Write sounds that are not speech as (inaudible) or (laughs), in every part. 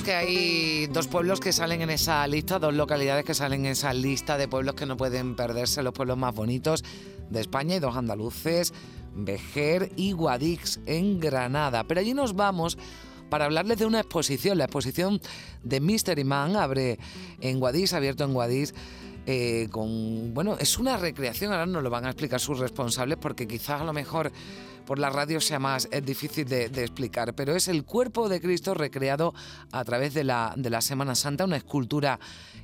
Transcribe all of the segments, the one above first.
que hay dos pueblos que salen en esa lista, dos localidades que salen en esa lista de pueblos que no pueden perderse, los pueblos más bonitos de España y dos andaluces, Vejer y Guadix en Granada. Pero allí nos vamos para hablarles de una exposición, la exposición de Mystery Man abre en Guadix, abierto en Guadix. Eh, con bueno es una recreación ahora nos lo van a explicar sus responsables porque quizás a lo mejor por la radio sea más es difícil de, explicar, pero es el cuerpo de Cristo recreado a través de la, de la Semana Santa, una escultura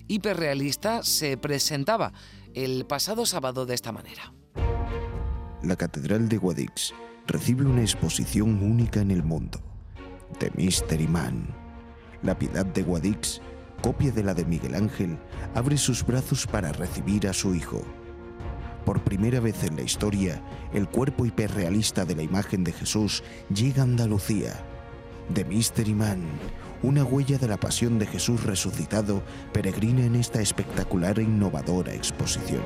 hiperrealista, se presentaba el pasado sábado de esta manera. La Catedral de Guadix recibe una exposición única en el mundo, The Mystery Man. La Piedad de Guadix, copia de la de Miguel Ángel, abre sus brazos para recibir a su hijo por primera vez en la historia, el cuerpo hiperrealista de la imagen de Jesús llega a Andalucía. The Mystery Man, una huella de la pasión de Jesús resucitado, peregrina en esta espectacular e innovadora exposición.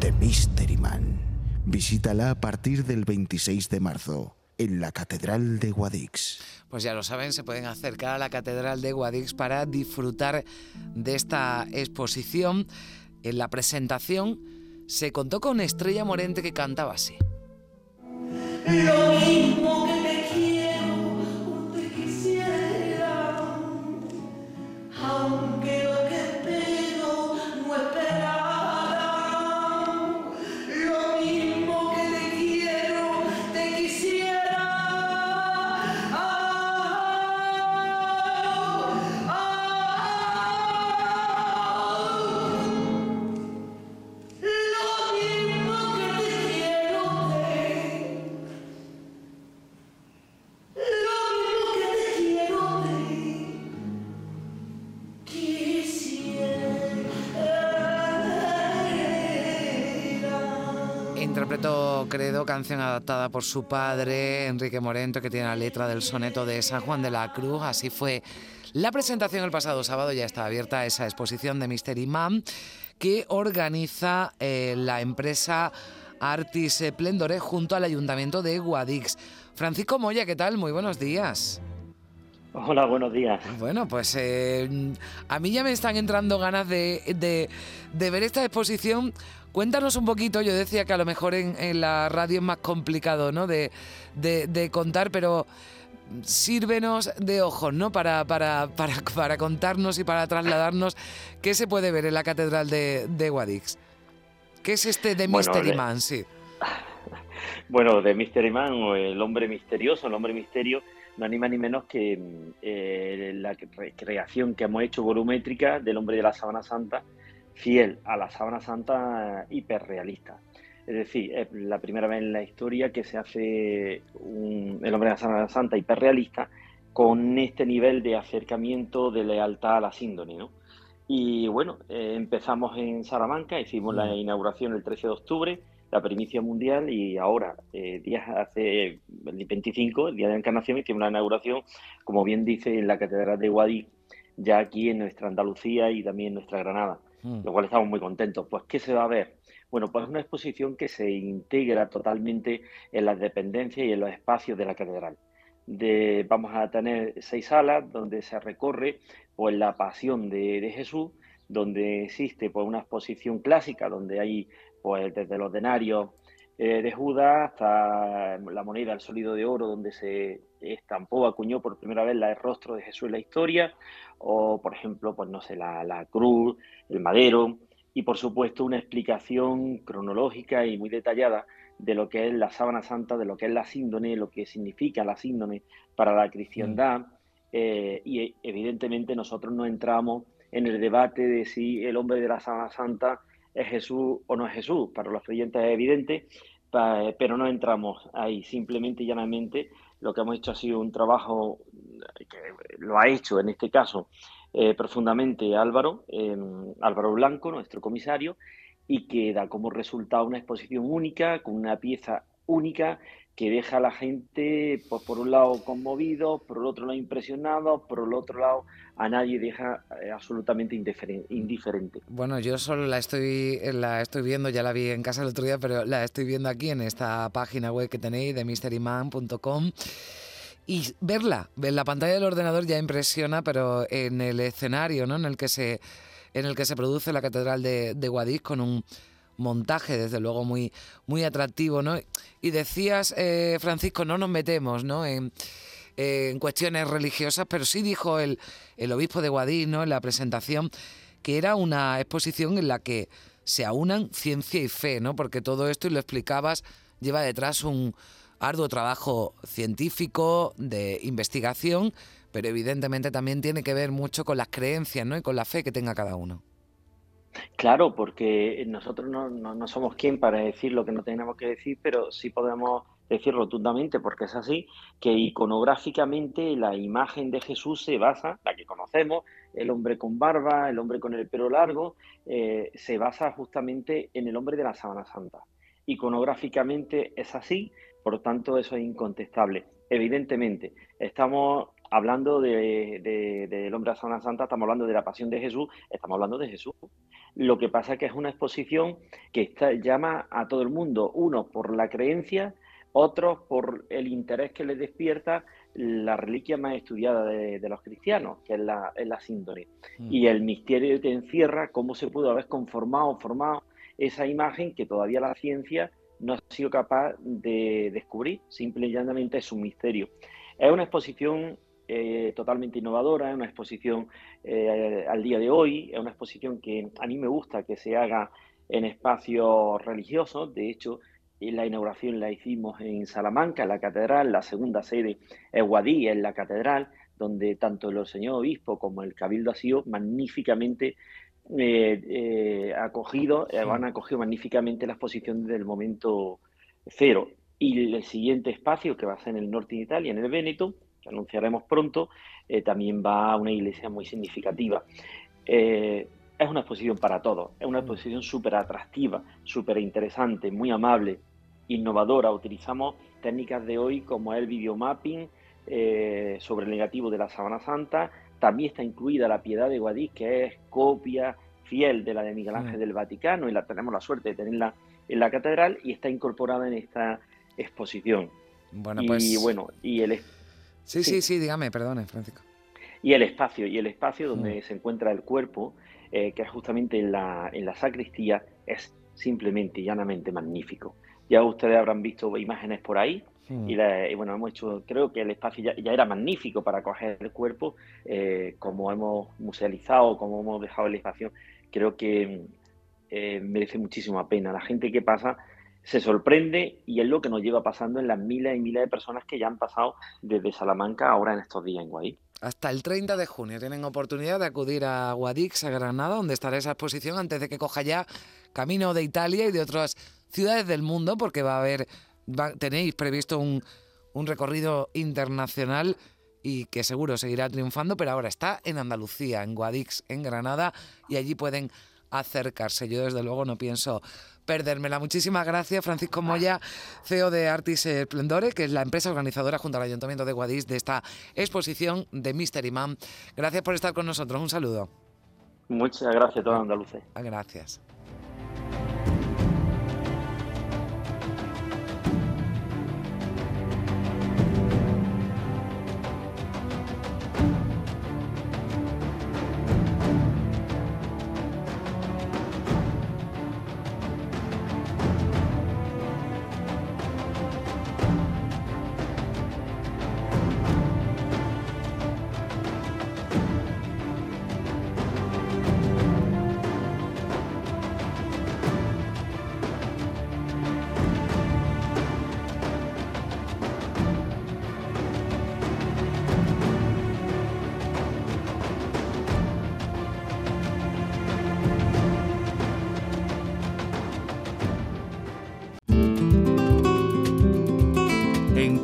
The Mystery Man. Visítala a partir del 26 de marzo en la Catedral de Guadix. Pues ya lo saben, se pueden acercar a la Catedral de Guadix para disfrutar de esta exposición. En la presentación se contó con Estrella Morente que cantaba así. Interpretó Credo, canción adaptada por su padre, Enrique Morento, que tiene la letra del soneto de San Juan de la Cruz. Así fue la presentación el pasado sábado, ya está abierta esa exposición de Mystery Man que organiza eh, la empresa Artis Plendore junto al Ayuntamiento de Guadix. Francisco Moya, ¿qué tal? Muy buenos días. Hola, buenos días. Bueno, pues eh, a mí ya me están entrando ganas de, de, ver esta exposición. Cuéntanos un poquito, yo decía que a lo mejor en, la radio es más complicado ¿no? de, de, contar, pero sírvenos de ojos, ¿no? Para, para, para, para, contarnos y para trasladarnos qué se puede ver en la Catedral de, de Guadix. ¿Qué es este de Mystery Man? Sí. (laughs) Bueno, de Mystery Man o el hombre misterioso, el hombre misterio no ni más ni menos que eh, la recreación que hemos hecho volumétrica del hombre de la sábana santa, fiel a la sábana santa hiperrealista. Es decir, es la primera vez en la historia que se hace el hombre de la sábana santa hiperrealista con este nivel de acercamiento de lealtad a la síndone, ¿no? Y bueno, eh, empezamos en Salamanca, hicimos la inauguración el 13 de octubre, la primicia mundial y ahora, eh, días hace el 25, el día de la Encarnación, hicimos la inauguración, como bien dice, en la Catedral de Guadix, ya aquí en nuestra Andalucía y también en nuestra Granada, mm. lo cual estamos muy contentos. Pues, ¿qué se va a ver? Bueno, pues es una exposición que se integra totalmente en las dependencias y en los espacios de la catedral. Vamos a tener seis salas donde se recorre pues, la pasión de, de Jesús, donde existe pues, una exposición clásica, donde hay pues desde los denarios eh, de Judas hasta la moneda, el sólido de oro, donde se estampó, acuñó por primera vez el rostro de Jesús en la historia, o por ejemplo, pues no sé, la, cruz, el madero, y por supuesto una explicación cronológica y muy detallada de lo que es la sábana santa, de lo que es la síndone, lo que significa la síndone para la cristiandad, mm. eh, y evidentemente nosotros no entramos en el debate de si el hombre de la sábana santa es Jesús o no es Jesús. Para los creyentes es evidente, pero no entramos ahí. Simplemente y llanamente lo que hemos hecho ha sido un trabajo que lo ha hecho en este caso eh, profundamente Álvaro, em, Álvaro Blanco, nuestro comisario, y que da como resultado una exposición única, con una pieza única que deja a la gente, pues, por un lado conmovido, por el otro lado impresionado, por el otro lado a nadie deja eh, absolutamente indiferente. Bueno, yo solo la estoy, la estoy viendo, ya la vi en casa el otro día, pero la estoy viendo aquí en esta página web que tenéis de mysteryman.com. y verla en la pantalla del ordenador ya impresiona, pero en el escenario ¿no? en, el que se, en el que se produce la Catedral de, de Guadix con un montaje, desde luego, muy, muy atractivo. ¿no? Y decías, eh, Francisco, no nos metemos ¿no? En, cuestiones religiosas, pero sí dijo el, el obispo de Guadix ¿no? en la presentación que era una exposición en la que se aunan ciencia y fe, ¿no? porque todo esto, y lo explicabas, lleva detrás un arduo trabajo científico, de investigación, pero evidentemente también tiene que ver mucho con las creencias ¿no? y con la fe que tenga cada uno. Claro, porque nosotros no, no, somos quien para decir lo que no tenemos que decir, pero sí podemos decir rotundamente, porque es así, que iconográficamente la imagen de Jesús se basa, la que conocemos, el hombre con barba, el hombre con el pelo largo, eh, se basa justamente en el hombre de la Sábana Santa. Iconográficamente es así, por tanto, eso es incontestable. Evidentemente, estamos hablando del de, de, hombre de Sábana Santa, estamos hablando de la pasión de Jesús, estamos hablando de Jesús. Lo que pasa es que es una exposición que está, llama a todo el mundo, uno por la creencia, otros por el interés que les despierta la reliquia más estudiada de, de los cristianos, que es la, es la. Mm. Y el misterio que encierra cómo se pudo haber conformado, formado esa imagen que todavía la ciencia no ha sido capaz de descubrir, simple y llanamente es un misterio. Es una exposición eh, totalmente innovadora, es una exposición eh, al día de hoy, es una exposición que a mí me gusta que se haga en espacios religiosos, de hecho, la inauguración la hicimos en Salamanca, en la catedral, la segunda sede es Guadí, en la catedral, donde tanto el señor obispo como el cabildo ha sido magníficamente eh, eh, acogido, eh, han acogido magníficamente la exposición del momento cero. Y el siguiente espacio, que va a ser en el norte de Italia, en el Véneto, que anunciaremos pronto, eh, también va a una iglesia muy significativa. Eh, es una exposición para todos, es una exposición súper atractiva, súper interesante, muy amable, innovadora. Utilizamos técnicas de hoy como el videomapping eh, sobre el negativo de la Sabana Santa, también está incluida la Piedad de Guadix, que es copia fiel de la de Miguel Ángel del Vaticano y la tenemos la suerte de tenerla en la catedral y está incorporada en esta exposición. Bueno, pues... Y bueno, y el... Sí, sí, sí, dígame, perdone, Francisco. Y el espacio, y el espacio donde mm. se encuentra el cuerpo, eh, que es justamente en la, en la sacristía, es simplemente y llanamente magnífico. Ya ustedes habrán visto imágenes por ahí, Mm. Y, bueno, hemos hecho, creo que el espacio ya, era magnífico para coger el cuerpo, eh, como hemos musealizado, como hemos dejado el espacio, creo que eh, merece muchísima pena. La gente que pasa se sorprende y es lo que nos lleva pasando en las miles y miles de personas que ya han pasado desde Salamanca ahora en estos días en Guadix. Hasta el 30 de junio tienen oportunidad de acudir a Guadix, a Granada, donde estará esa exposición antes de que coja ya camino de Italia y de otras ciudades del mundo, porque va a haber tenéis previsto un, un recorrido internacional y que seguro seguirá triunfando, pero ahora está en Andalucía, en Guadix, en Granada, y allí pueden acercarse. Yo desde luego no pienso perdérmela. Muchísimas gracias, Francisco Moya, CEO de Artis Esplendore, que es la empresa organizadora junto al Ayuntamiento de Guadix de esta exposición de Mystery Man. Gracias por estar con nosotros. Un saludo. Muchas gracias a todos andaluces. Gracias.